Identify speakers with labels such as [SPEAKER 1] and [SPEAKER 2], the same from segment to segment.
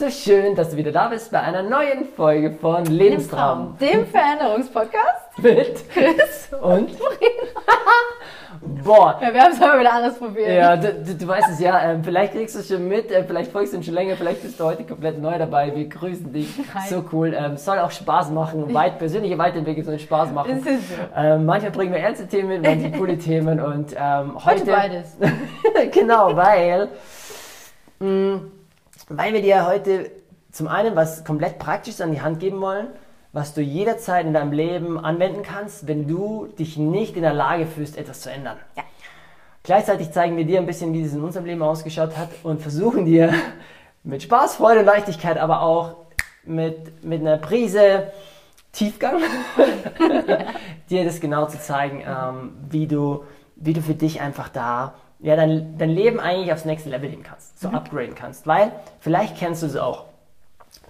[SPEAKER 1] So schön, dass du wieder da bist bei einer neuen Folge von Lebenstraum.
[SPEAKER 2] Dem Veränderungspodcast.
[SPEAKER 1] Mit
[SPEAKER 2] Chris.
[SPEAKER 1] und Boah.
[SPEAKER 2] Ja, wir haben es aber wieder anders probiert.
[SPEAKER 1] Ja, du, du, du weißt es ja, ähm, vielleicht kriegst du es schon mit, äh, vielleicht folgst du uns schon länger, vielleicht bist du heute komplett neu dabei. Wir grüßen dich.
[SPEAKER 2] Hi.
[SPEAKER 1] So cool. Ähm, soll auch Spaß machen. Weit, persönliche Weiterentwicklung soll Spaß machen.
[SPEAKER 2] Das ist so.
[SPEAKER 1] Ähm, manchmal bringen wir ernste Themen mit, manchmal coole Themen und ähm, heute,
[SPEAKER 2] Heute beides.
[SPEAKER 1] genau, weil, mh, weil wir dir heute zum einen was komplett Praktisches an die Hand geben wollen, was du jederzeit in deinem Leben anwenden kannst, wenn du dich nicht in der Lage fühlst, etwas zu ändern.
[SPEAKER 2] Ja.
[SPEAKER 1] Gleichzeitig zeigen wir dir ein bisschen, wie es in unserem Leben ausgeschaut hat und versuchen dir mit Spaß, Freude und Leichtigkeit, aber auch mit, mit einer Prise Tiefgang, dir das genau zu zeigen, ähm, wie, du, wie du für dich einfach da ja, dein, dein Leben eigentlich aufs nächste Level heben kannst, so upgraden kannst. Weil vielleicht kennst du es auch.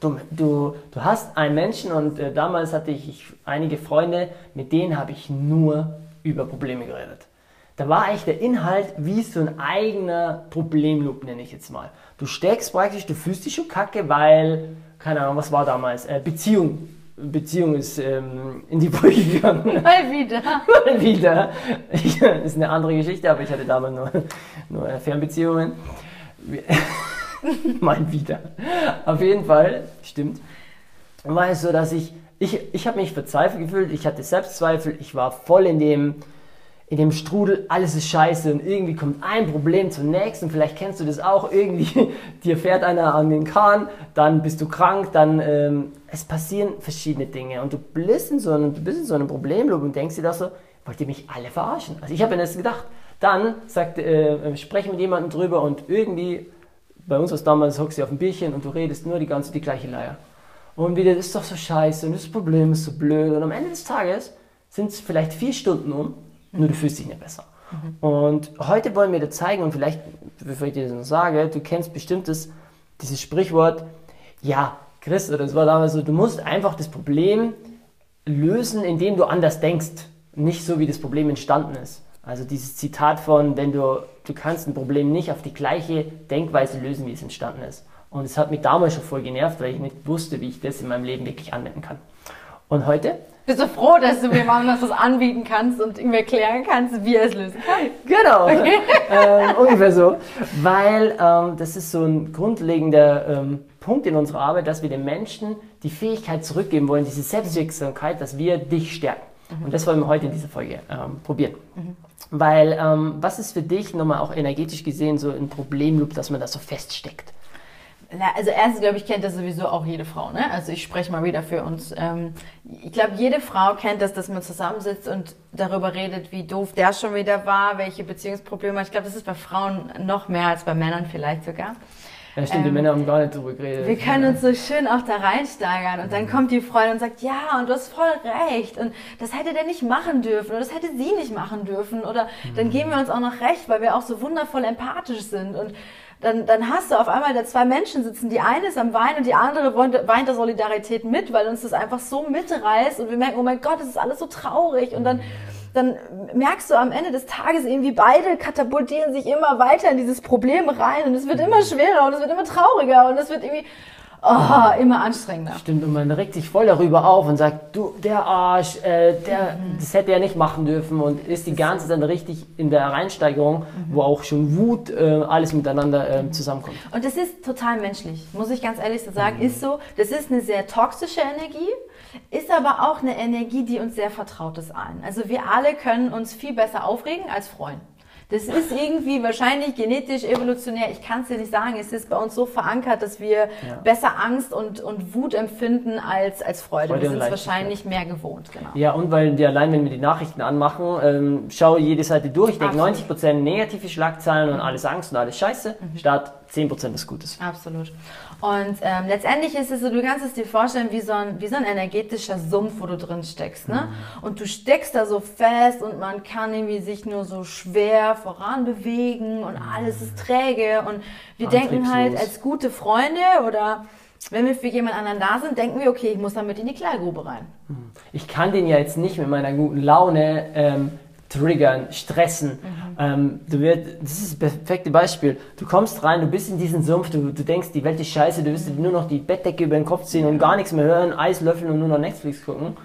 [SPEAKER 1] Du, du, du hast einen Menschen und äh, damals hatte ich, ich einige Freunde, mit denen habe ich nur über Probleme geredet. Da war eigentlich der Inhalt wie so ein eigener Problemloop, nenne ich jetzt mal. Du steckst praktisch, du fühlst dich schon kacke, weil, keine Ahnung, was war damals? Äh, Beziehung. Beziehung ist ähm, in die Brüche gegangen.
[SPEAKER 2] Mal wieder.
[SPEAKER 1] Mal wieder. Ich, das ist eine andere Geschichte, aber ich hatte damals nur, nur äh, Fernbeziehungen. Mal wieder. Auf jeden Fall, stimmt. War es so, dass ich, ich, ich habe mich verzweifelt gefühlt, ich hatte Selbstzweifel, ich war voll in dem, in dem Strudel, alles ist scheiße und irgendwie kommt ein Problem zum nächsten. Vielleicht kennst du das auch, irgendwie dir fährt einer an den Kahn, dann bist du krank, dann ähm, es passieren verschiedene Dinge und du bist in so einem, du bist in so einem Problemloop und denkst dir das so, wollt ihr mich alle verarschen? Also ich habe mir das gedacht. Dann sagt, äh, spreche mit jemandem drüber und irgendwie, bei uns war es damals, hockst du auf ein Bierchen und du redest nur die ganze, die gleiche Leier. Und wieder, das ist doch so scheiße und das Problem ist so blöd. Und am Ende des Tages sind es vielleicht vier Stunden um, nur du fühlst dich nicht besser. Und heute wollen wir dir zeigen, und vielleicht, bevor ich dir das noch sage, du kennst bestimmt das, dieses Sprichwort, ja, Chris, oder das war damals so, du musst einfach das Problem lösen, indem du anders denkst. Nicht so, wie das Problem entstanden ist. Also dieses Zitat von, wenn du, du kannst ein Problem nicht auf die gleiche Denkweise lösen, wie es entstanden ist. Und es hat mich damals schon voll genervt, weil ich nicht wusste, wie ich das in meinem Leben wirklich anwenden kann. Und heute?
[SPEAKER 2] Bist du froh, dass du mir mal was anbieten kannst und ihm erklären kannst, wie er es lösen kann?
[SPEAKER 1] Genau, ähm, ungefähr so. Weil ähm, das ist so ein grundlegender ähm, Punkt in unserer Arbeit, dass wir den Menschen die Fähigkeit zurückgeben wollen, diese Selbstwirksamkeit, dass wir dich stärken. Und das wollen wir heute in dieser Folge ähm, probieren. Weil, ähm, was ist für dich nochmal auch energetisch gesehen so ein Problemloop, dass man das so feststeckt?
[SPEAKER 2] Also erstens, glaube ich, kennt das sowieso auch jede Frau. Ne? Also ich spreche mal wieder für uns. Ähm, ich glaube, jede Frau kennt das, dass man zusammensitzt und darüber redet, wie doof der schon wieder war, welche Beziehungsprobleme. hat. Ich glaube, das ist bei Frauen noch mehr als bei Männern vielleicht sogar.
[SPEAKER 1] Ja, stimmt, die
[SPEAKER 2] Ähm,
[SPEAKER 1] Männer haben gar nicht drüber geredet.
[SPEAKER 2] Wir können uns so schön auch da reinsteigern und dann kommt die Freundin und sagt, ja, und du hast voll recht und das hätte der nicht machen dürfen oder das hätte sie nicht machen dürfen oder dann geben wir uns auch noch recht, weil wir auch so wundervoll empathisch sind und dann, dann hast du auf einmal da zwei Menschen sitzen, die eine ist am Weinen und die andere weint weint der Solidarität mit, weil uns das einfach so mitreißt. Und wir merken, oh mein Gott, das ist alles so traurig. Und dann dann merkst du am Ende des Tages irgendwie, beide katapultieren sich immer weiter in dieses Problem rein. Und es wird immer schwerer und es wird immer trauriger. Und es wird irgendwie oh, immer anstrengender.
[SPEAKER 1] Stimmt, und man regt sich voll darüber auf und sagt, du, der Arsch, äh, der, das hätte er nicht machen dürfen und ist die ganze Zeit richtig in der Reinsteigerung, wo auch schon Wut, äh, alles miteinander äh, zusammenkommt.
[SPEAKER 2] Und das ist total menschlich, muss ich ganz ehrlich so sagen, ist so. Das ist eine sehr toxische Energie, ist aber auch eine Energie, die uns sehr vertraut ist allen. Also wir alle können uns viel besser aufregen als freuen. Das ist irgendwie wahrscheinlich genetisch, evolutionär, ich kann es dir nicht sagen, es ist bei uns so verankert, dass wir besser Angst und, und Wut empfinden als, als Freude.
[SPEAKER 1] Freude
[SPEAKER 2] wir sind es wahrscheinlich mehr gewohnt, genau.
[SPEAKER 1] Ja, und weil die allein, wenn wir die Nachrichten anmachen, ähm, schau jede Seite durch, ich denke
[SPEAKER 2] Absolut.
[SPEAKER 1] 90% negative Schlagzeilen und alles Angst und alles Scheiße, statt 10% was Gutes.
[SPEAKER 2] Absolut. Und ähm, letztendlich ist es so, du kannst es dir vorstellen wie so ein, wie so ein energetischer Sumpf, wo du drin steckst. Ne? Und du steckst da so fest und man kann irgendwie sich nur so schwer voran bewegen und alles ist träge. Und wir denken halt als gute Freunde oder wenn wir für jemand anderen da sind, denken wir, okay, ich muss damit in die Klärgrube rein.
[SPEAKER 1] Ich kann den ja jetzt nicht mit meiner guten Laune ähm, triggern, stressen. Ähm, du wird, das ist das perfekte Beispiel. Du kommst rein, du bist in diesen Sumpf, du, du denkst, die Welt ist scheiße, du wirst nur noch die Bettdecke über den Kopf ziehen und gar nichts mehr hören, Eis löffeln und nur noch Netflix gucken.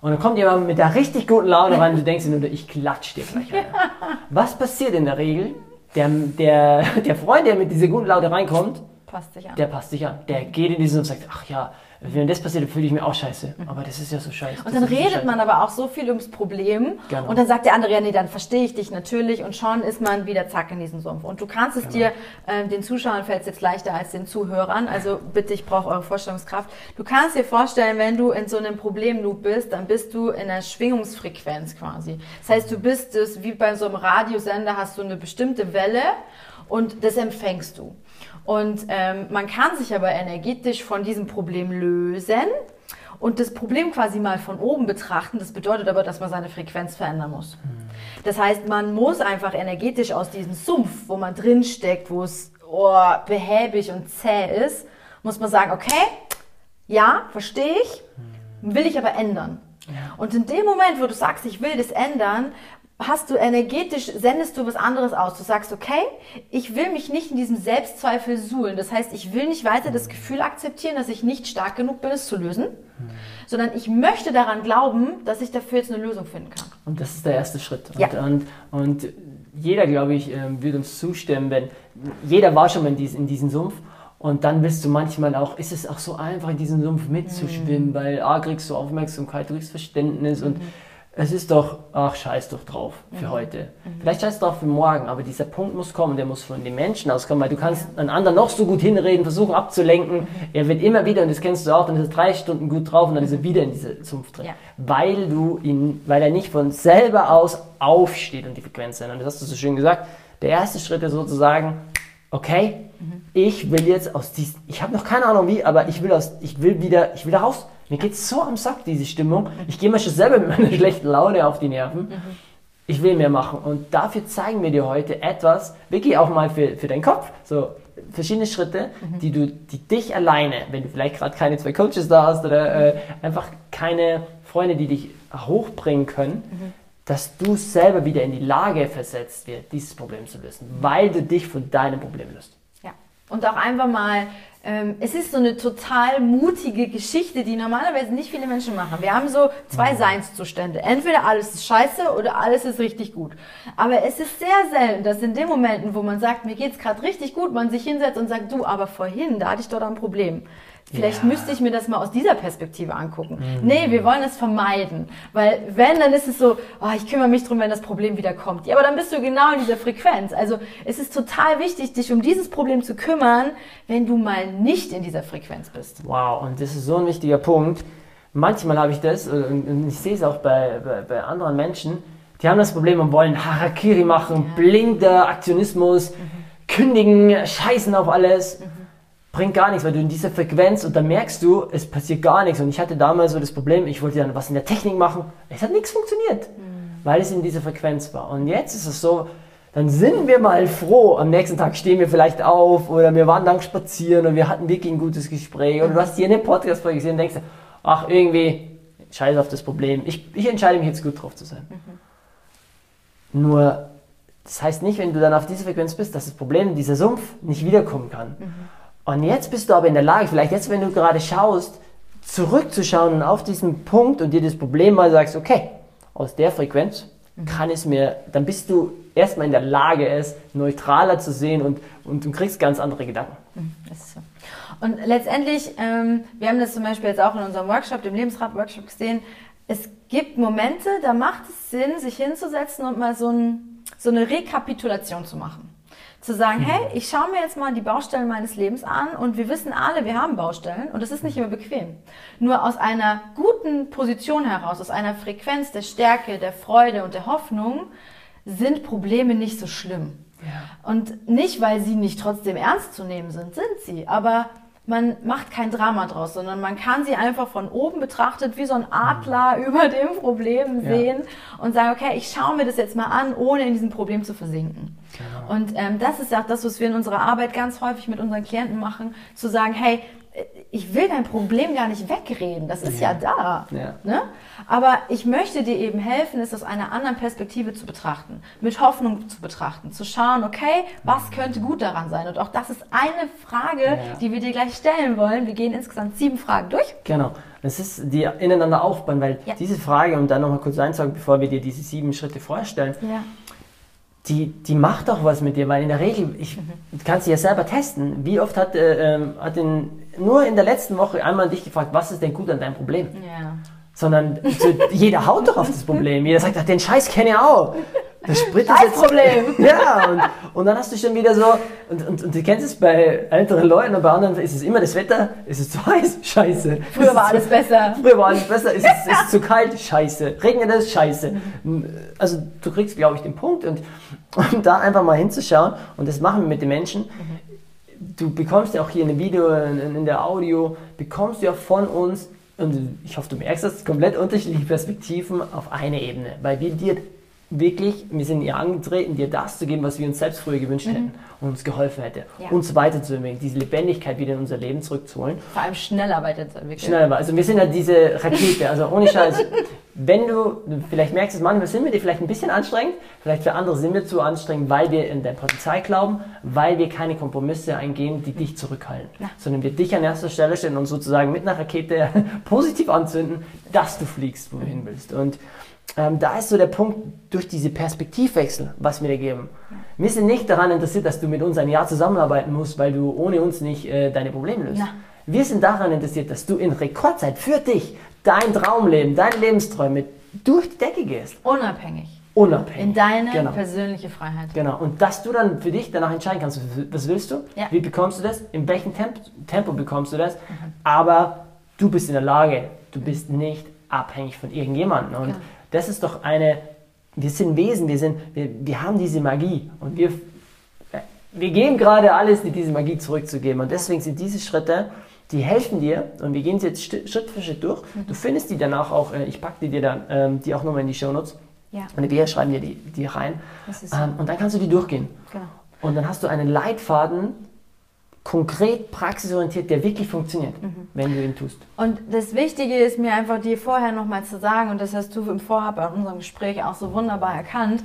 [SPEAKER 1] Und dann kommt jemand mit der richtig guten Laune rein und du denkst dir nur, ich klatsch dir gleich rein. Was passiert in der Regel? Der, der, der Freund, der mit dieser guten Laune reinkommt,
[SPEAKER 2] Passt sich an.
[SPEAKER 1] der passt sich an. Der geht in diesen und sagt, ach ja, wenn das passiert, dann fühle ich mich auch scheiße. Aber das ist ja so scheiße.
[SPEAKER 2] Und dann redet man aber auch so viel ums Problem
[SPEAKER 1] Genau.
[SPEAKER 2] und dann sagt der andere, ja nee, dann verstehe ich dich natürlich und schon ist man wieder zack in diesem Sumpf. Und du kannst es dir, äh, den Zuschauern fällt es jetzt leichter als den Zuhörern, also bitte, ich brauche eure Vorstellungskraft. Du kannst dir vorstellen, wenn du in so einem Problemloop bist, dann bist du in einer Schwingungsfrequenz quasi. Das heißt, du bist es, wie bei so einem Radiosender, hast du eine bestimmte Welle und das empfängst du. Und ähm, man kann sich aber energetisch von diesem Problem lösen und das Problem quasi mal von oben betrachten. Das bedeutet aber, dass man seine Frequenz verändern muss. Das heißt, man muss einfach energetisch aus diesem Sumpf, wo man drin steckt, wo es oh, behäbig und zäh ist, muss man sagen, okay, ja, verstehe ich, will ich aber ändern. Und in dem Moment, wo du sagst, ich will das ändern, hast du energetisch, sendest du was anderes aus. Du sagst, okay, ich will mich nicht in diesem Selbstzweifel suhlen. Das heißt, ich will nicht weiter das Gefühl akzeptieren, dass ich nicht stark genug bin, es zu lösen, sondern ich möchte daran glauben, dass ich dafür jetzt eine Lösung finden kann.
[SPEAKER 1] Und das ist der erste Schritt. Und,
[SPEAKER 2] Ja.
[SPEAKER 1] und, und jeder, glaube ich, ähm, wird uns zustimmen, wenn jeder war schon mal in, dies, in diesem Sumpf. Und dann willst du manchmal auch, ist es auch so einfach, in diesem Sumpf mitzuschwimmen,
[SPEAKER 2] Mhm.
[SPEAKER 1] weil A, kriegst du Aufmerksamkeit, du kriegst Verständnis und es ist doch, ach, scheiß doch drauf
[SPEAKER 2] Mhm.
[SPEAKER 1] für heute. Vielleicht scheiß drauf für morgen, aber dieser Punkt muss kommen, der muss von den Menschen auskommen, weil du kannst einen anderen noch so gut hinreden, versuchen abzulenken.
[SPEAKER 2] Mhm.
[SPEAKER 1] Er wird immer wieder, und das kennst du auch, dann ist er drei Stunden gut drauf und dann ist er wieder in diese Sumpf drin.
[SPEAKER 2] Ja.
[SPEAKER 1] Weil du ihn, weil er nicht von selber aus aufsteht und die Frequenz ändert. Das hast du so schön gesagt. Der erste Schritt ist sozusagen, okay, ich will jetzt aus diesem, ich habe noch keine Ahnung wie, aber ich will aus, ich will wieder, ich will da raus. Mir geht's so am Sack, diese Stimmung. Ich gehe mir schon selber mit meiner schlechten Laune auf die Nerven. Ich will mehr machen. Und dafür zeigen wir dir heute etwas, wirklich auch mal für, für deinen Kopf, so verschiedene Schritte, die du, die dich alleine, wenn du vielleicht gerade keine zwei Coaches da hast oder äh, einfach keine Freunde, die dich hochbringen können, dass du selber wieder in die Lage versetzt wird, dieses Problem zu lösen, weil du dich von deinem Problem löst.
[SPEAKER 2] Ja. Und auch einfach mal, ähm, es ist so eine total mutige Geschichte, die normalerweise nicht viele Menschen machen. Wir haben so zwei Seinszustände. Entweder alles ist scheiße oder alles ist richtig gut. Aber es ist sehr selten, dass in den Momenten, wo man sagt, mir geht's gerade richtig gut, man sich hinsetzt und sagt, du, aber vorhin, da hatte ich doch ein Problem. Vielleicht
[SPEAKER 1] Ja.
[SPEAKER 2] müsste ich mir das mal aus dieser Perspektive angucken. Nee, wir wollen es vermeiden. Weil wenn, dann ist es so, oh, ich kümmere mich drum, wenn das Problem wieder kommt. Ja, aber dann bist du genau in dieser Frequenz. Also es ist total wichtig, dich um dieses Problem zu kümmern, wenn du mal nicht in dieser Frequenz bist.
[SPEAKER 1] Wow, und das ist so ein wichtiger Punkt. Manchmal habe ich das, und und ich sehe es auch bei, bei, bei anderen Menschen, die haben das Problem und wollen Harakiri machen, blinder Aktionismus, kündigen, scheißen auf alles. Bringt gar nichts, weil du in dieser Frequenz und dann merkst du, es passiert gar nichts. Und ich hatte damals so das Problem, ich wollte dann was in der Technik machen. Es hat nichts funktioniert, weil es in dieser Frequenz war. Und jetzt ist es so, dann sind wir mal froh. Am nächsten Tag stehen wir vielleicht auf oder wir waren lang spazieren und wir hatten wirklich ein gutes Gespräch. Oder du hast hier eine Podcast-Folge gesehen und denkst, ach, irgendwie, scheiß auf das Problem. Ich, ich entscheide mich jetzt gut drauf zu sein. Nur, das heißt nicht, wenn du dann auf dieser Frequenz bist, dass das Problem, dieser Sumpf, nicht wiederkommen kann. Und jetzt bist du aber in der Lage, vielleicht jetzt, wenn du gerade schaust, zurückzuschauen und auf diesen Punkt und dir das Problem mal sagst, okay, aus der Frequenz kann es mir, dann bist du erstmal in der Lage, es neutraler zu sehen und, und du kriegst ganz andere Gedanken.
[SPEAKER 2] Ist so. Und letztendlich, ähm, wir haben das zum Beispiel jetzt auch in unserem Workshop, dem Lebensrat-Workshop gesehen, es gibt Momente, da macht es Sinn, sich hinzusetzen und mal so, ein, so eine Rekapitulation zu machen. Zu sagen, hey, ich schaue mir jetzt mal die Baustellen meines Lebens an und wir wissen alle, wir haben Baustellen und das ist nicht immer bequem. Nur aus einer guten Position heraus, aus einer Frequenz der Stärke, der Freude und der Hoffnung sind Probleme nicht so schlimm. Und nicht, weil sie nicht trotzdem ernst zu nehmen sind, sind sie. Aber man macht kein Drama draus, sondern man kann sie einfach von oben betrachtet wie so ein Adler über dem Problem
[SPEAKER 1] Ja.
[SPEAKER 2] sehen und sagen, okay, ich schaue mir das jetzt mal an, ohne in diesem Problem zu versinken. Und ähm, das ist auch das, was wir in unserer Arbeit ganz häufig mit unseren Klienten machen, zu sagen, hey, ich will dein Problem gar nicht wegreden, das ist ja, ja da.
[SPEAKER 1] Ja.
[SPEAKER 2] Ne? Aber ich möchte dir eben helfen, es aus einer anderen Perspektive zu betrachten, mit Hoffnung zu betrachten, zu schauen, okay, was könnte gut daran sein? Und auch das ist eine Frage, ja. die wir dir gleich stellen wollen. Wir gehen insgesamt sieben Fragen durch.
[SPEAKER 1] Genau. Das ist die ineinander aufbauen, weil diese Frage, um dann nochmal kurz einzusagen, bevor wir dir diese sieben Schritte vorstellen,
[SPEAKER 2] ja
[SPEAKER 1] die, die macht doch was mit dir, weil in der Regel, ich mhm. kann sie ja selber testen. Wie oft hat, äh, ähm, hat in, nur in der letzten Woche einmal dich gefragt, was ist denn gut an deinem Problem?
[SPEAKER 2] Ja.
[SPEAKER 1] Sondern so, jeder haut doch auf das Problem. Jeder sagt, ach, den Scheiß kenne ich auch.
[SPEAKER 2] Das Sprit ist jetzt Problem.
[SPEAKER 1] Ja, und, und dann hast du schon wieder so, und, und, und du kennst es bei älteren Leuten und bei anderen ist es immer das Wetter, ist es zu heiß, scheiße.
[SPEAKER 2] Früher war alles besser.
[SPEAKER 1] Früher war alles besser, ist es, ist zu kalt, scheiße. Regnet es, scheiße. Also du kriegst, glaube ich, den Punkt und, und da einfach mal hinzuschauen und das machen wir mit den Menschen. Du bekommst ja auch hier in dem Video, in, in der Audio, bekommst du ja von uns und ich hoffe, du merkst das, komplett unterschiedliche Perspektiven auf eine Ebene, weil wir dir wirklich, wir sind ihr angetreten, dir das zu geben, was wir uns selbst früher gewünscht mhm. hätten und uns geholfen hätte, ja. uns weiterzuentwickeln, diese Lebendigkeit wieder in unser Leben zurückzuholen.
[SPEAKER 2] Vor allem schneller weiterzuentwickeln.
[SPEAKER 1] Schneller, also wir sind ja diese Rakete, also ohne Scheiß. wenn du vielleicht merkst, manchmal sind wir dir vielleicht ein bisschen anstrengend, vielleicht für andere sind wir zu anstrengend, weil wir in dein Potenzial glauben, weil wir keine Kompromisse eingehen, die dich zurückhalten, ja. sondern wir dich an erster Stelle stellen und sozusagen mit einer Rakete positiv anzünden, dass du fliegst, wo du hin willst. Und ähm, da ist so der Punkt durch diese Perspektivwechsel, was wir dir geben. Wir sind nicht daran interessiert, dass du mit uns ein Jahr zusammenarbeiten musst, weil du ohne uns nicht äh, deine Probleme löst. Na. Wir sind daran interessiert, dass du in Rekordzeit für dich dein Traumleben, deine Lebensträume durch die Decke gehst.
[SPEAKER 2] Unabhängig.
[SPEAKER 1] Unabhängig.
[SPEAKER 2] In deine genau. persönliche Freiheit.
[SPEAKER 1] Genau. Und dass du dann für dich danach entscheiden kannst, was willst du? Ja. Wie bekommst du das? In welchem Temp Tempo bekommst du das? Mhm. Aber du bist in der Lage. Du bist nicht abhängig von irgendjemandem. Und genau das ist doch eine, wir sind Wesen, wir, sind, wir, wir haben diese Magie und wir, wir geben gerade alles, die diese Magie zurückzugeben. Und deswegen sind diese Schritte, die helfen dir und wir gehen sie jetzt Schritt für Schritt durch. Mhm. Du findest die danach auch, äh, ich packe die dir dann, ähm, die auch nochmal in die Show Notes.
[SPEAKER 2] Ja.
[SPEAKER 1] Und wir schreiben dir die, die rein. Ähm, und dann kannst du die durchgehen.
[SPEAKER 2] Genau.
[SPEAKER 1] Und dann hast du einen Leitfaden, konkret praxisorientiert, der wirklich funktioniert, mhm. wenn du ihn tust.
[SPEAKER 2] Und das Wichtige ist mir einfach dir vorher nochmal zu sagen, und das hast du im Vorhab bei unserem Gespräch auch so wunderbar erkannt,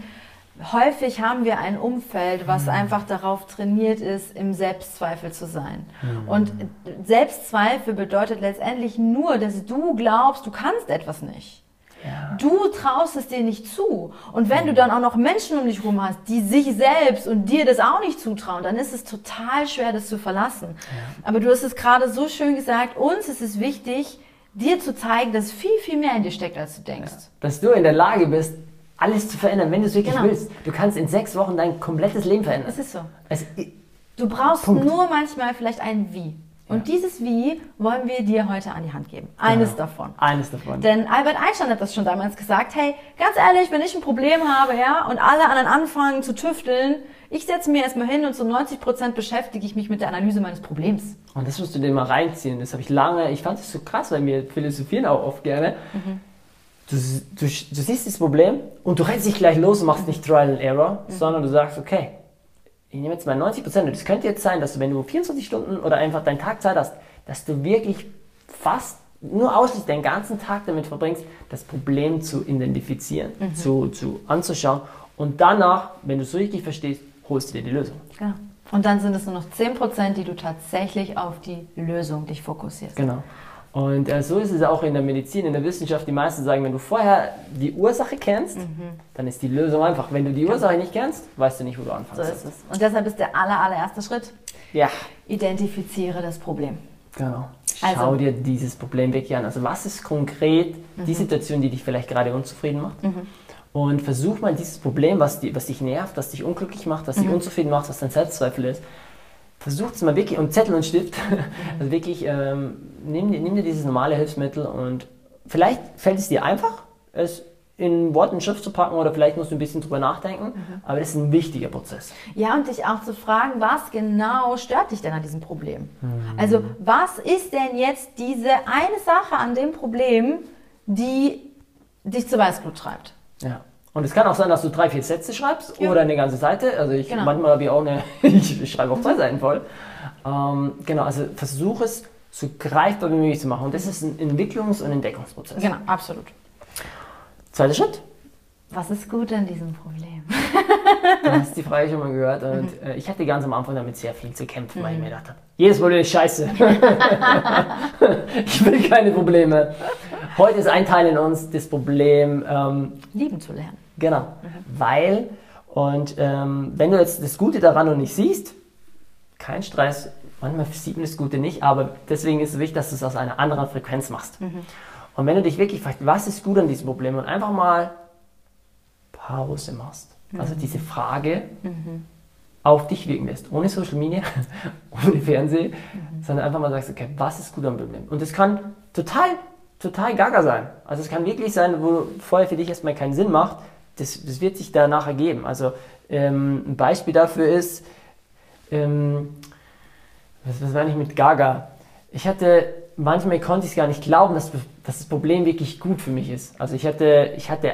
[SPEAKER 2] häufig haben wir ein Umfeld, was mhm. einfach darauf trainiert ist, im Selbstzweifel zu sein. Mhm. Und Selbstzweifel bedeutet letztendlich nur, dass du glaubst, du kannst etwas nicht. Ja. Du traust es dir nicht zu. Und wenn du dann auch noch Menschen um dich herum hast, die sich selbst und dir das auch nicht zutrauen, dann ist es total schwer, das zu verlassen. Ja. Aber du hast es gerade so schön gesagt, uns ist es wichtig, dir zu zeigen, dass viel, viel mehr in dir steckt, als du denkst. Ja.
[SPEAKER 1] Dass du in der Lage bist, alles zu verändern, wenn du es wirklich genau. willst. Du kannst in sechs Wochen dein komplettes Leben verändern.
[SPEAKER 2] Es ist so. Es, du brauchst Punkt. nur manchmal vielleicht ein Wie. Und ja. dieses Wie wollen wir dir heute an die Hand geben. Eines genau. davon.
[SPEAKER 1] Eines davon.
[SPEAKER 2] Denn Albert Einstein hat das schon damals gesagt, hey, ganz ehrlich, wenn ich ein Problem habe, ja, und alle anderen anfangen zu tüfteln, ich setze mir erstmal hin und zu 90 Prozent beschäftige ich mich mit der Analyse meines Problems.
[SPEAKER 1] Und das musst du dir mal reinziehen. Das habe ich lange, ich fand das so krass, weil wir philosophieren auch oft gerne. Mhm. Du, du, du, siehst das Problem und du rennst nicht gleich los und machst nicht Trial and Error, mhm. sondern du sagst, okay, ich nehme jetzt mal 90 Prozent, das könnte jetzt sein, dass du, wenn du 24 Stunden oder einfach deinen Tag Zeit hast, dass du wirklich fast nur ausschließlich deinen ganzen Tag damit verbringst, das Problem zu identifizieren, mhm. zu, zu anzuschauen und danach, wenn du es so richtig verstehst, holst du dir die Lösung.
[SPEAKER 2] Genau. Und dann sind es nur noch 10 Prozent, die du tatsächlich auf die Lösung dich fokussierst.
[SPEAKER 1] Genau. Und äh, so ist es auch in der Medizin, in der Wissenschaft. Die meisten sagen, wenn du vorher die Ursache kennst, mhm. dann ist die Lösung einfach. Wenn du die Ursache nicht kennst, weißt du nicht, wo du anfangen
[SPEAKER 2] So ist es. Und deshalb ist der aller, allererste Schritt,
[SPEAKER 1] ja.
[SPEAKER 2] identifiziere das Problem.
[SPEAKER 1] Genau. Schau also, dir dieses Problem wirklich an. Also was ist konkret mhm. die Situation, die dich vielleicht gerade unzufrieden macht? Mhm. Und versuch mal dieses Problem, was, die, was dich nervt, was dich unglücklich macht, was dich mhm. unzufrieden macht, was dein Selbstzweifel ist, versucht es mal wirklich, und Zettel und Stift, also wirklich, ähm, nimm, nimm, dir dieses normale Hilfsmittel und vielleicht fällt es dir einfach, es in Wort und Schrift zu packen oder vielleicht musst du ein bisschen drüber nachdenken, mhm. aber das ist ein wichtiger Prozess.
[SPEAKER 2] Ja, und dich auch zu fragen, was genau stört dich denn an diesem Problem? Mhm. Also, was ist denn jetzt diese eine Sache an dem Problem, die dich zur Weißglut treibt?
[SPEAKER 1] Ja. Und es kann auch sein, dass du drei, vier Sätze schreibst ja. oder eine ganze Seite. Also ich genau. manchmal habe ich auch eine, ich schreibe auch zwei Seiten voll. Ähm, genau, also versuch es so greifbar wie möglich zu machen. Und das ist ein Entwicklungs- und Entdeckungsprozess.
[SPEAKER 2] Genau, absolut.
[SPEAKER 1] Zweiter Schritt.
[SPEAKER 2] Was ist gut an diesem Problem?
[SPEAKER 1] Du hast die Frage schon mal gehört und äh, ich hatte ganz am Anfang damit sehr viel zu kämpfen, weil ich mir gedacht habe, jedes Problem ist scheiße. ich will keine Probleme. Heute ist ein Teil in uns das Problem, ähm,
[SPEAKER 2] Lieben zu lernen.
[SPEAKER 1] genau, weil und ähm, wenn du jetzt das Gute daran noch nicht siehst, kein Stress, manchmal sieht man das Gute nicht, aber deswegen ist es wichtig, dass du es aus einer anderen Frequenz machst. Und wenn du dich wirklich fragst, was ist gut an diesem Problem und einfach mal Pause machst, also diese Frage auf dich wirken lässt, ohne Social Media, ohne Fernsehen, sondern einfach mal sagst, okay, was ist gut am Problem? Und das kann total, total gaga sein. Also es kann wirklich sein, wo vorher für dich erstmal keinen Sinn macht, das, das wird sich danach ergeben. Also ähm, ein Beispiel dafür ist, ähm, was, was meine ich mit Gaga? Ich hatte, manchmal konnte ich es gar nicht glauben, dass, dass das Problem wirklich gut für mich ist. Also ich hatte, ich hatte,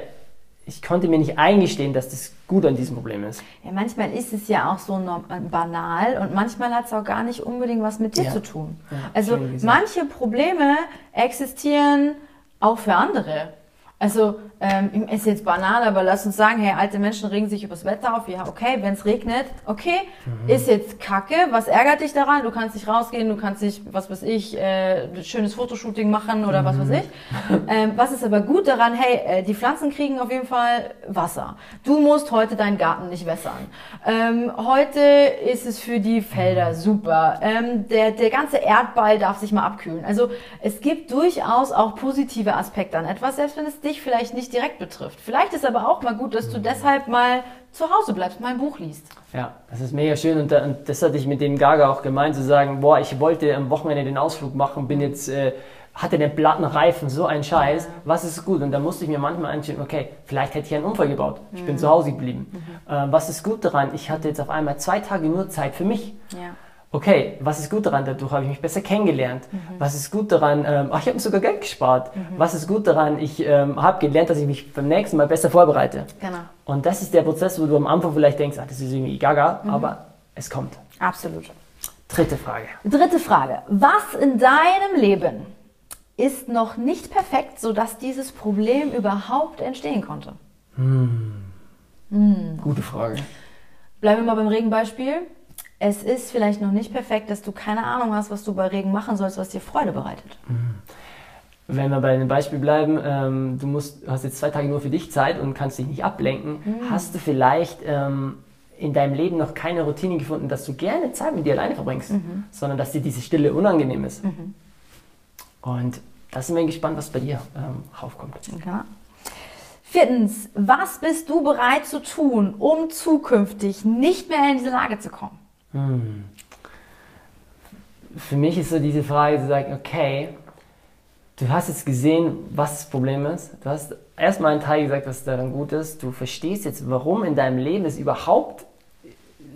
[SPEAKER 1] ich konnte mir nicht eingestehen, dass das gut an diesem Problem ist.
[SPEAKER 2] Ja, manchmal ist es ja auch so äh, banal und manchmal hat es auch gar nicht unbedingt was mit dir
[SPEAKER 1] Ja.
[SPEAKER 2] zu tun.
[SPEAKER 1] Ja,
[SPEAKER 2] also manche Probleme existieren auch für andere. Also ähm, ist jetzt banal, aber lass uns sagen, hey, alte Menschen regen sich übers Wetter auf. Ja, okay, wenn es regnet, okay,
[SPEAKER 1] Mhm.
[SPEAKER 2] ist jetzt Kacke. Was ärgert dich daran? Du kannst nicht rausgehen, du kannst nicht, was weiß ich, äh, ein schönes Fotoshooting machen oder was
[SPEAKER 1] Mhm.
[SPEAKER 2] weiß ich. Ähm, was ist aber gut daran? Hey, äh, die Pflanzen kriegen auf jeden Fall Wasser. Du musst heute deinen Garten nicht wässern. Ähm, heute ist es für die Felder super. Ähm, der, der ganze Erdball darf sich mal abkühlen. Also es gibt durchaus auch positive Aspekte an etwas, selbst wenn es dich vielleicht nicht direkt betrifft. Vielleicht ist aber auch mal gut, dass du deshalb mal zu Hause bleibst, mal ein Buch liest.
[SPEAKER 1] Ja, das ist mega schön und, da- und das hatte ich mit dem Gaga auch gemeint, zu sagen, boah, ich wollte am Wochenende den Ausflug machen, bin jetzt, äh, hatte den platten Reifen, so ein Scheiß, was ist gut? Und da musste ich mir manchmal einstellen, okay, vielleicht hätte ich einen Unfall gebaut, ich bin zu Hause geblieben. Äh, was ist gut daran? Ich hatte jetzt auf einmal zwei Tage nur Zeit für mich.
[SPEAKER 2] Ja.
[SPEAKER 1] Okay, was ist gut daran? Dadurch habe ich mich besser kennengelernt. Was ist gut daran? Ähm, ach, ich habe mir sogar Geld gespart. Was ist gut daran? Ich ähm, habe gelernt, dass ich mich beim nächsten Mal besser vorbereite.
[SPEAKER 2] Genau.
[SPEAKER 1] Und das ist der Prozess, wo du am Anfang vielleicht denkst, ach, das ist irgendwie gaga, aber es kommt.
[SPEAKER 2] Absolut.
[SPEAKER 1] Dritte Frage.
[SPEAKER 2] Dritte Frage. Was in deinem Leben ist noch nicht perfekt, sodass dieses Problem überhaupt entstehen konnte?
[SPEAKER 1] Gute Frage.
[SPEAKER 2] Bleiben wir mal beim Regenbeispiel. Es ist vielleicht noch nicht perfekt, dass du keine Ahnung hast, was du bei Regen machen sollst, was dir Freude bereitet.
[SPEAKER 1] Wenn wir bei dem Beispiel bleiben, ähm, du musst, hast jetzt zwei Tage nur für dich Zeit und kannst dich nicht ablenken, hast du vielleicht ähm, in deinem Leben noch keine Routine gefunden, dass du gerne Zeit mit dir alleine verbringst, sondern dass dir diese Stille unangenehm ist. Und da sind wir gespannt, was bei dir ähm, raufkommt.
[SPEAKER 2] Ja. Viertens, was bist du bereit zu tun, um zukünftig nicht mehr in diese Lage zu kommen?
[SPEAKER 1] Für mich ist so diese Frage zu sagen, okay, du hast jetzt gesehen, was das Problem ist. Du hast erstmal einen Teil gesagt, was daran gut ist. Du verstehst jetzt, warum in deinem Leben es überhaupt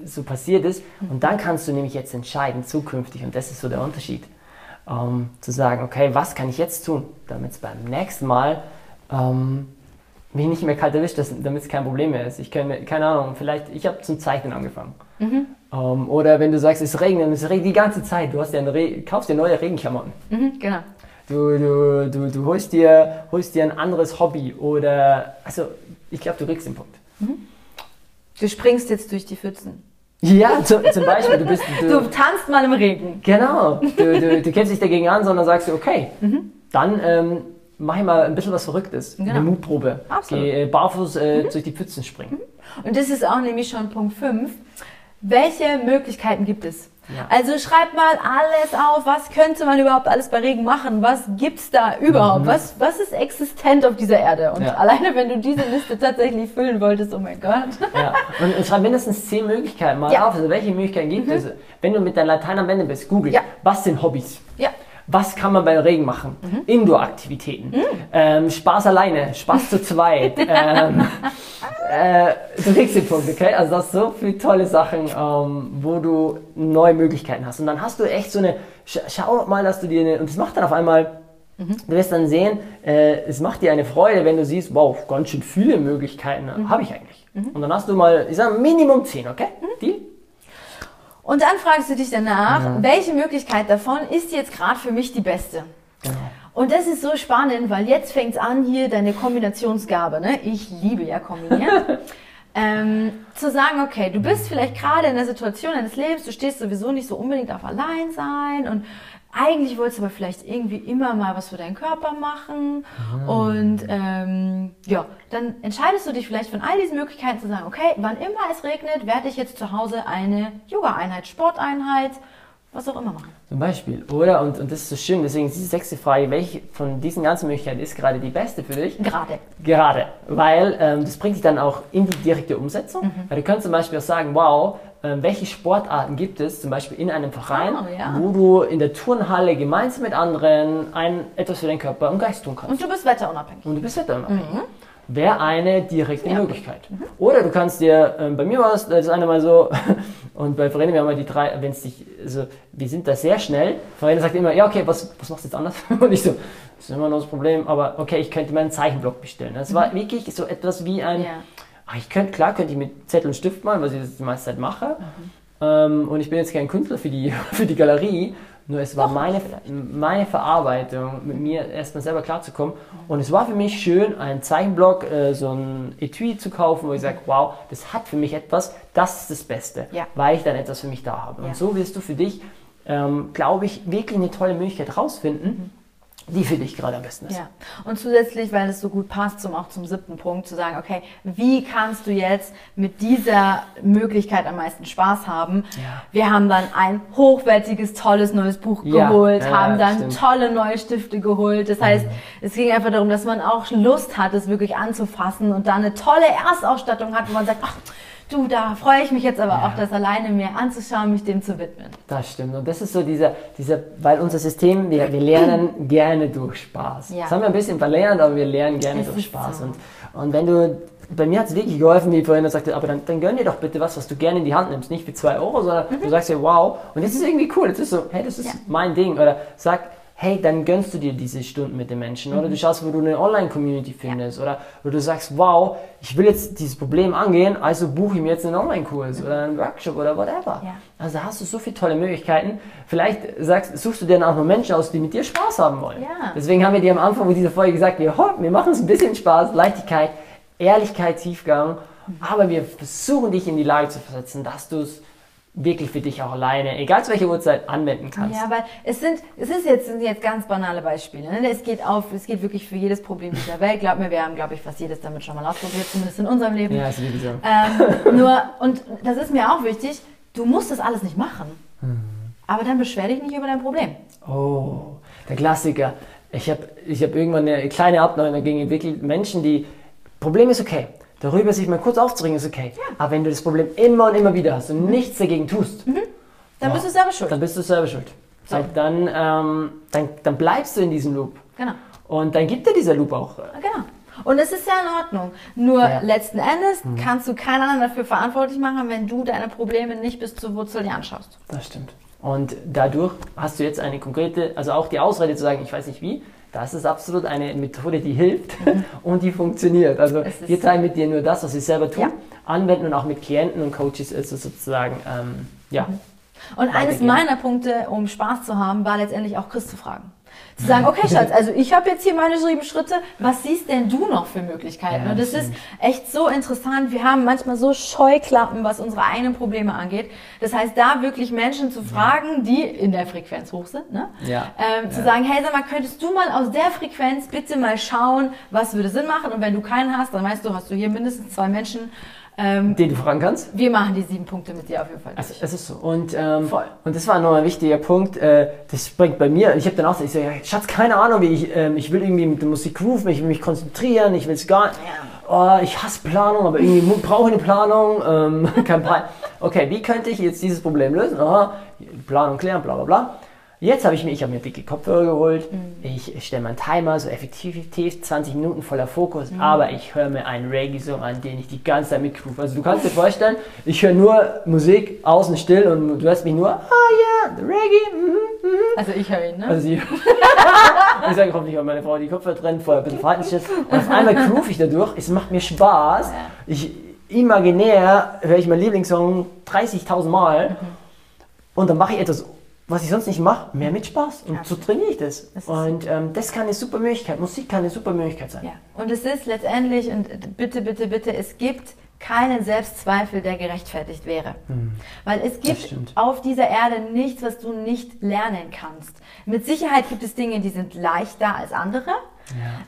[SPEAKER 1] so passiert ist. Und dann kannst du nämlich jetzt entscheiden, zukünftig, und das ist so der Unterschied, ähm, zu sagen, okay, was kann ich jetzt tun, damit es beim nächsten Mal ähm, mich nicht mehr kalt erwischt, damit es kein Problem mehr ist. Ich kann, keine Ahnung, vielleicht, ich habe zum Zeichnen angefangen. Ähm, oder wenn du sagst, es regnet, und es regnet die ganze Zeit, du hast ja kaufst dir neue Regenklamotten.
[SPEAKER 2] Mhm, genau.
[SPEAKER 1] Du, du, du, du holst, dir, holst dir ein anderes Hobby oder, also ich glaube, du kriegst den Punkt.
[SPEAKER 2] Du springst jetzt durch die Pfützen.
[SPEAKER 1] Ja, zu, zum Beispiel, du bist,
[SPEAKER 2] Du
[SPEAKER 1] du,
[SPEAKER 2] tanzt mal im Regen.
[SPEAKER 1] genau, du, du, du kämpfst dich dagegen an, sondern sagst du, okay, dann ähm, mach ich mal ein bisschen was Verrücktes,
[SPEAKER 2] Genau.
[SPEAKER 1] eine Mutprobe.
[SPEAKER 2] Absolut.
[SPEAKER 1] Geh äh, barfuß äh, durch die Pfützen springen.
[SPEAKER 2] Und das ist auch nämlich schon Punkt 5. Welche Möglichkeiten gibt es?
[SPEAKER 1] Ja.
[SPEAKER 2] Also schreib mal alles auf, was könnte man überhaupt alles bei Regen machen? Was gibt's da überhaupt? Was, was ist existent auf dieser Erde? Und
[SPEAKER 1] Mhm. Ja.
[SPEAKER 2] alleine, wenn du diese Liste tatsächlich füllen wolltest, oh mein Gott.
[SPEAKER 1] Ja, und, und schreib mindestens zehn Möglichkeiten mal auf. Also welche Möglichkeiten gibt es? Wenn du mit deinem Latein am Ende bist, google,
[SPEAKER 2] Ja.
[SPEAKER 1] was sind Hobbys?
[SPEAKER 2] Ja.
[SPEAKER 1] Was kann man beim Regen machen?
[SPEAKER 2] Mhm.
[SPEAKER 1] Indoor-Aktivitäten. Ähm, Spaß alleine, Spaß zu zweit. ähm, äh, du kriegst den Punkt, okay? Also das so viele tolle Sachen, ähm, wo du neue Möglichkeiten hast. Und dann hast du echt so eine, sch schau mal, dass du dir eine, und das macht dann auf einmal,
[SPEAKER 2] Mhm.
[SPEAKER 1] du wirst dann sehen, äh, es macht dir eine Freude, wenn du siehst, wow, ganz schön viele Möglichkeiten
[SPEAKER 2] Mhm.
[SPEAKER 1] habe ich eigentlich. Und dann hast du mal, ich sag Minimum 10, okay? Deal?
[SPEAKER 2] Und dann fragst du dich danach, welche Möglichkeit davon ist jetzt gerade für mich die beste?
[SPEAKER 1] Genau.
[SPEAKER 2] Und das ist so spannend, weil jetzt fängt's an hier deine Kombinationsgabe. Ne? Ich liebe ja kombinieren. ähm, zu sagen, okay, du bist vielleicht gerade in der Situation deines Lebens, du stehst sowieso nicht so unbedingt auf allein sein und eigentlich wolltest du aber vielleicht irgendwie immer mal was für deinen Körper machen. Und ähm, ja, dann entscheidest du dich vielleicht von all diesen Möglichkeiten zu sagen, okay, wann immer es regnet, werde ich jetzt zu Hause eine Yoga-Einheit, Sporteinheit, was auch immer machen.
[SPEAKER 1] Zum Beispiel, oder? Und, und das ist so schön, deswegen ist die sechste Frage, welche von diesen ganzen Möglichkeiten ist gerade die beste für dich?
[SPEAKER 2] Gerade.
[SPEAKER 1] Gerade, weil ähm, das bringt dich dann auch in die direkte Umsetzung.
[SPEAKER 2] Mhm.
[SPEAKER 1] Weil du kannst zum Beispiel auch sagen, wow, welche Sportarten gibt es zum Beispiel in einem Verein,
[SPEAKER 2] Oh, ja.
[SPEAKER 1] wo du in der Turnhalle gemeinsam mit anderen ein, etwas für deinen Körper und Geist tun kannst.
[SPEAKER 2] Und du bist wetterunabhängig.
[SPEAKER 1] Und du bist wetterunabhängig. Wäre eine direkte Möglichkeit. Oder du kannst dir, ähm, bei mir war es das eine Mal so, und bei Verena, wir haben ja die drei, wenn es dich, also wir sind da sehr schnell. Verena sagt immer, ja, okay, was, was machst du jetzt anders? Und ich so, das ist immer noch das Problem, aber okay, ich könnte mir einen Zeichenblock bestellen. Das war wirklich so etwas wie ein,
[SPEAKER 2] Ja.
[SPEAKER 1] Ach, ich könnte, klar könnte ich mit Zettel und Stift malen, was ich das die meiste Zeit mache. Ähm, und ich bin jetzt kein Künstler für die, für die Galerie, nur es war meine, meine Verarbeitung, mit mir erstmal selber klarzukommen. Und es war für mich schön, einen Zeichenblock, äh, so ein Etui zu kaufen, wo ich sage, wow, das hat für mich etwas, das ist das Beste,
[SPEAKER 2] Ja.
[SPEAKER 1] weil ich dann etwas für mich da habe.
[SPEAKER 2] Ja.
[SPEAKER 1] Und so wirst du für dich, ähm, glaube ich, wirklich eine tolle Möglichkeit rausfinden, die für dich gerade am besten ist.
[SPEAKER 2] Ja, und zusätzlich, weil es so gut passt, zum, auch zum siebten Punkt, zu sagen, okay, wie kannst du jetzt mit dieser Möglichkeit am meisten Spaß haben?
[SPEAKER 1] Ja.
[SPEAKER 2] Wir haben dann ein hochwertiges, tolles neues Buch
[SPEAKER 1] Ja,
[SPEAKER 2] geholt,
[SPEAKER 1] ja,
[SPEAKER 2] haben dann
[SPEAKER 1] stimmt.
[SPEAKER 2] tolle neue Stifte geholt. Das heißt, es ging einfach darum, dass man auch Lust hat, es wirklich anzufassen und da eine tolle Erstausstattung hat, wo man sagt, ach, du, da freue ich mich jetzt aber auch, das alleine mir anzuschauen, mich dem zu widmen.
[SPEAKER 1] Das stimmt. Und das ist so dieser, dieser weil unser System, wir, wir lernen gerne durch Spaß.
[SPEAKER 2] Ja.
[SPEAKER 1] Das haben wir ein bisschen verlernt, aber wir lernen gerne
[SPEAKER 2] Es
[SPEAKER 1] durch Spaß.
[SPEAKER 2] so.
[SPEAKER 1] Und, und wenn du, bei mir hat es wirklich geholfen, wie vorhin sagte, aber dann, dann gönn dir doch bitte was, was du gerne in die Hand nimmst. Nicht für zwei Euro, sondern du sagst dir, wow, und das ist irgendwie cool. Das ist so, hey, das ist
[SPEAKER 2] Ja.
[SPEAKER 1] mein Ding. Oder sag, hey, dann gönnst du dir diese Stunden mit den Menschen. Oder du schaust, wo du eine Online-Community findest. Oder, oder du sagst, wow, ich will jetzt dieses Problem angehen, also buche ich mir jetzt einen Online-Kurs oder einen Workshop oder whatever.
[SPEAKER 2] Ja.
[SPEAKER 1] Also da hast du so viele tolle Möglichkeiten. Vielleicht sagst, suchst du dir dann auch noch Menschen aus, die mit dir Spaß haben wollen.
[SPEAKER 2] Ja.
[SPEAKER 1] Deswegen haben wir dir am Anfang dieser Folge gesagt, wir, wir machen es ein bisschen Spaß, Leichtigkeit, Ehrlichkeit, Tiefgang. Aber wir versuchen dich in die Lage zu versetzen, dass du es wirklich für dich auch alleine, egal zu welcher Uhrzeit, anwenden kannst.
[SPEAKER 2] Ja, weil es sind, es ist jetzt, sind jetzt ganz banale Beispiele. Ne? Es geht auf, es geht wirklich für jedes Problem dieser Welt. Glaub mir, wir haben, glaube ich, fast jedes damit schon mal ausprobiert, zumindest in unserem Leben.
[SPEAKER 1] Ja, ist wirklich so.
[SPEAKER 2] Ähm, nur, und das ist mir auch wichtig, du musst das alles nicht machen.
[SPEAKER 1] Hm.
[SPEAKER 2] Aber dann beschwer dich nicht über dein Problem.
[SPEAKER 1] Oh, der Klassiker. Ich habe ich hab irgendwann eine kleine Abneigung dagegen entwickelt. Menschen, die. Problem ist okay. Darüber sich mal kurz aufzuregen ist okay. Aber wenn du das Problem immer und immer wieder hast und nichts dagegen tust,
[SPEAKER 2] Dann
[SPEAKER 1] Wow.
[SPEAKER 2] bist du selber schuld.
[SPEAKER 1] dann bist du selber schuld.
[SPEAKER 2] So.
[SPEAKER 1] Dann, ähm, dann, dann bleibst du in diesem Loop.
[SPEAKER 2] Genau.
[SPEAKER 1] Und dann gibt dir dieser Loop auch. äh,
[SPEAKER 2] Genau. Und es ist ja in Ordnung. Nur
[SPEAKER 1] Ja.
[SPEAKER 2] letzten Endes kannst du keinen anderen dafür verantwortlich machen, wenn du deine Probleme nicht bis zur Wurzel dir anschaust.
[SPEAKER 1] Das stimmt. Und dadurch hast du jetzt eine konkrete, also auch die Ausrede zu sagen, ich weiß nicht wie, das ist absolut eine Methode, die hilft und die funktioniert. Also wir teilen mit dir nur das, was wir selber tun,
[SPEAKER 2] Ja.
[SPEAKER 1] anwenden und auch mit Klienten und Coaches ist es sozusagen, ähm, ja.
[SPEAKER 2] Und eines meiner Punkte, um Spaß zu haben, war letztendlich auch Chris zu fragen. Zu sagen, okay Schatz, also ich habe jetzt hier meine sieben Schritte, was siehst denn du noch für Möglichkeiten?
[SPEAKER 1] Ja,
[SPEAKER 2] und das ist echt so interessant. Wir haben manchmal so Scheuklappen, was unsere eigenen Probleme angeht. Das heißt, da wirklich Menschen zu fragen, die in der Frequenz hoch sind, ne?
[SPEAKER 1] Ja.
[SPEAKER 2] Ähm, zu
[SPEAKER 1] Ja.
[SPEAKER 2] sagen, hey, sag mal, könntest du mal aus der Frequenz bitte mal schauen, was würde Sinn machen? Und wenn du keinen hast, dann weißt du, hast du hier mindestens zwei Menschen. Ähm,
[SPEAKER 1] Den du fragen kannst.
[SPEAKER 2] wir machen die sieben Punkte mit dir auf jeden Fall.
[SPEAKER 1] Also, es ist so. Und, ähm,
[SPEAKER 2] Voll.
[SPEAKER 1] und das war noch ein wichtiger Punkt. Äh, das bringt bei mir, ich habe dann auch so, ich so, ja, Schatz, keine Ahnung, wie ich, ähm, ich will irgendwie mit der Musik grooven, ich will mich konzentrieren, ich will es gar nicht. Oh, ich hasse Planung, aber irgendwie brauche ich eine Planung. Ähm, kein Plan. Okay, wie könnte ich jetzt dieses Problem lösen? Aha, Planung klären, bla bla bla. Jetzt habe ich mir, ich habe mir dicke Kopfhörer geholt. Ich stelle meinen Timer, so Effektivität, 20 Minuten voller Fokus, aber ich höre mir einen Reggae-Song an, den ich die ganze Zeit mitrufe. Also du kannst dir vorstellen, ich höre nur Musik außen still und du hörst mich nur, ah ja, the Reggae, mhm, mhm.
[SPEAKER 2] Also ich höre ihn, ne?
[SPEAKER 1] Also sie, ich sage hoffentlich auch meine Frau die Kopfhörer trennt, vorher ein bisschen Verhaltensschutz. Und auf einmal groove ich dadurch, es macht mir Spaß. Ich imaginär höre ich meinen Lieblingssong 30.000 Mal. und dann mache ich etwas, was ich sonst nicht mache, mehr mit Spaß. Und so
[SPEAKER 2] Absolut.
[SPEAKER 1] trainiere ich das.
[SPEAKER 2] Das
[SPEAKER 1] und ähm, das kann eine super Möglichkeit. Musik kann eine super Möglichkeit sein.
[SPEAKER 2] Ja, und es ist letztendlich, und bitte, bitte, bitte, es gibt keinen Selbstzweifel, der gerechtfertigt wäre. Weil es gibt auf dieser Erde nichts, was du nicht lernen kannst. Mit Sicherheit gibt es Dinge, die sind leichter als andere.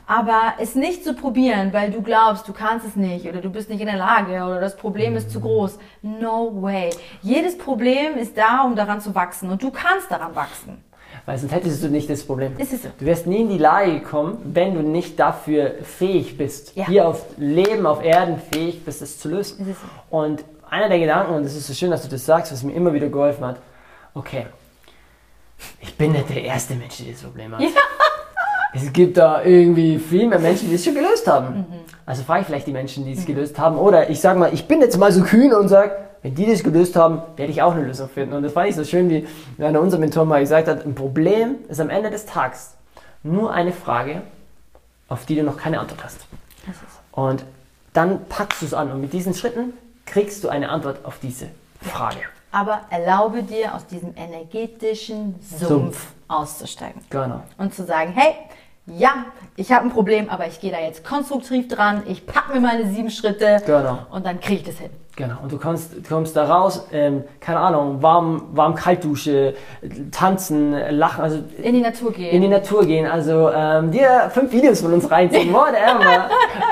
[SPEAKER 2] Aber es nicht zu probieren, weil du glaubst, du kannst es nicht oder du bist nicht in der Lage oder das Problem ist zu groß. No way. Jedes Problem ist da, um daran zu wachsen und du kannst daran wachsen.
[SPEAKER 1] Weil sonst hättest du nicht das Problem.
[SPEAKER 2] Ist es so.
[SPEAKER 1] Du wärst nie in die Lage gekommen, wenn du nicht dafür fähig bist,
[SPEAKER 2] Ja.
[SPEAKER 1] hier auf Leben, auf Erden fähig bist, das zu lösen.
[SPEAKER 2] Ist es so.
[SPEAKER 1] Und einer der Gedanken, und es ist so schön, dass du das sagst, was mir immer wieder geholfen hat, okay, ich bin nicht der erste Mensch, der das Problem hat. Es gibt da irgendwie viel mehr Menschen, die es schon gelöst haben.
[SPEAKER 2] Mhm.
[SPEAKER 1] Also frage ich vielleicht die Menschen, die es gelöst haben. Oder ich sage mal, ich bin jetzt mal so kühn und sage, wenn die das gelöst haben, werde ich auch eine Lösung finden. Und das fand ich so schön, wie einer unserer Mentoren mal gesagt hat, ein Problem ist am Ende des Tages nur eine Frage, auf die du noch keine Antwort hast. Und dann packst du es an und mit diesen Schritten kriegst du eine Antwort auf diese Frage.
[SPEAKER 2] Aber erlaube dir, aus diesem energetischen Sumpf,
[SPEAKER 1] Sumpf.
[SPEAKER 2] auszusteigen.
[SPEAKER 1] Genau.
[SPEAKER 2] Und zu sagen, hey, ja, ich habe ein Problem, aber ich gehe da jetzt konstruktiv dran, ich packe mir meine sieben Schritte
[SPEAKER 1] Genau.
[SPEAKER 2] und dann kriege ich das hin.
[SPEAKER 1] Genau, und du kommst, kommst da raus, ähm, keine Ahnung, warm, warm Kaltdusche, tanzen, lachen, also
[SPEAKER 2] In die Natur gehen.
[SPEAKER 1] in die Natur gehen, also ähm, dir fünf Videos von uns reinziehen, whatever.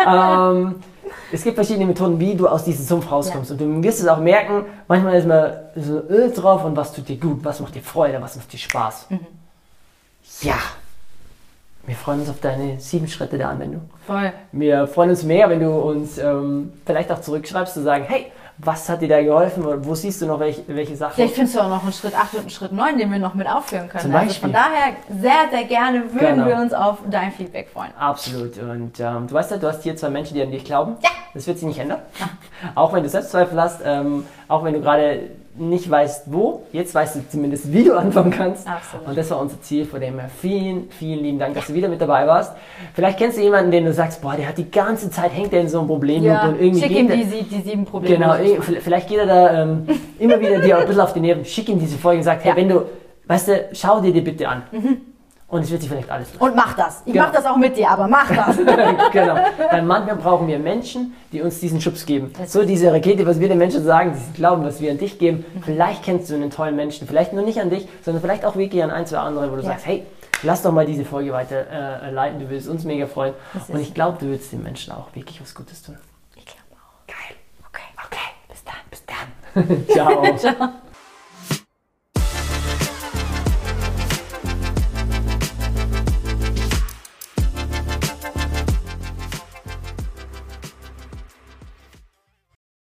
[SPEAKER 1] ähm, es gibt verschiedene Methoden, wie du aus diesem Sumpf rauskommst. Und du wirst es auch merken, manchmal ist man so Öl drauf und was tut dir gut, was macht dir Freude, was macht dir Spaß. Ja, wir freuen uns auf deine sieben Schritte der Anwendung.
[SPEAKER 2] Voll.
[SPEAKER 1] Wir freuen uns mega, wenn du uns ähm, vielleicht auch zurückschreibst, zu sagen, hey, was hat dir da geholfen? Oder wo siehst du noch welche, welche Sachen?
[SPEAKER 2] Vielleicht findest du auch noch einen Schritt 8 und einen Schritt 9, den wir noch mit aufführen können.
[SPEAKER 1] Zum
[SPEAKER 2] Also
[SPEAKER 1] Beispiel.
[SPEAKER 2] von daher sehr, sehr gerne würden
[SPEAKER 1] Genau.
[SPEAKER 2] wir uns auf dein Feedback freuen.
[SPEAKER 1] Absolut. Und ähm, du weißt ja, du hast hier zwei Menschen, die an dich glauben.
[SPEAKER 2] Ja.
[SPEAKER 1] Das wird sich nicht ändern. Auch wenn du Selbstzweifel hast, ähm, auch wenn du gerade nicht weißt, wo, jetzt weißt du zumindest, wie du anfangen kannst.
[SPEAKER 2] Absolut.
[SPEAKER 1] Und das war unser Ziel. Von dem her vielen, vielen lieben Dank, dass du wieder mit dabei warst. Vielleicht kennst du jemanden, den du sagst, boah, der hat die ganze Zeit, hängt der in so einem Problem
[SPEAKER 2] Ja,
[SPEAKER 1] und irgendwie
[SPEAKER 2] schick ihm die, die sieben Probleme.
[SPEAKER 1] Genau, vielleicht geht er da ähm, immer wieder dir ein bisschen auf die Nerven, schick ihm diese Folge und sag, hey,
[SPEAKER 2] Ja.
[SPEAKER 1] wenn du, weißt du, schau dir die bitte an. Und es wird sich vielleicht alles lösen.
[SPEAKER 2] Und mach das. Ich
[SPEAKER 1] Genau.
[SPEAKER 2] mach das auch mit dir, aber mach das.
[SPEAKER 1] genau. Weil manchmal brauchen wir Menschen, die uns diesen Schubs geben.
[SPEAKER 2] Das
[SPEAKER 1] So diese Rakete, was wir den Menschen sagen, die glauben, was wir an dich geben. Vielleicht kennst du einen tollen Menschen, vielleicht nur nicht an dich, sondern vielleicht auch wirklich an ein, zwei andere, wo du
[SPEAKER 2] Ja.
[SPEAKER 1] sagst, hey, lass doch mal diese Folge weiter äh, leiten, du würdest uns mega freuen. Und ich glaube, du würdest den Menschen auch wirklich was Gutes tun.
[SPEAKER 2] Ich glaube auch.
[SPEAKER 1] Geil.
[SPEAKER 2] Okay.
[SPEAKER 1] Okay.
[SPEAKER 2] Bis dann.
[SPEAKER 1] Bis dann. Ciao.
[SPEAKER 2] Ciao.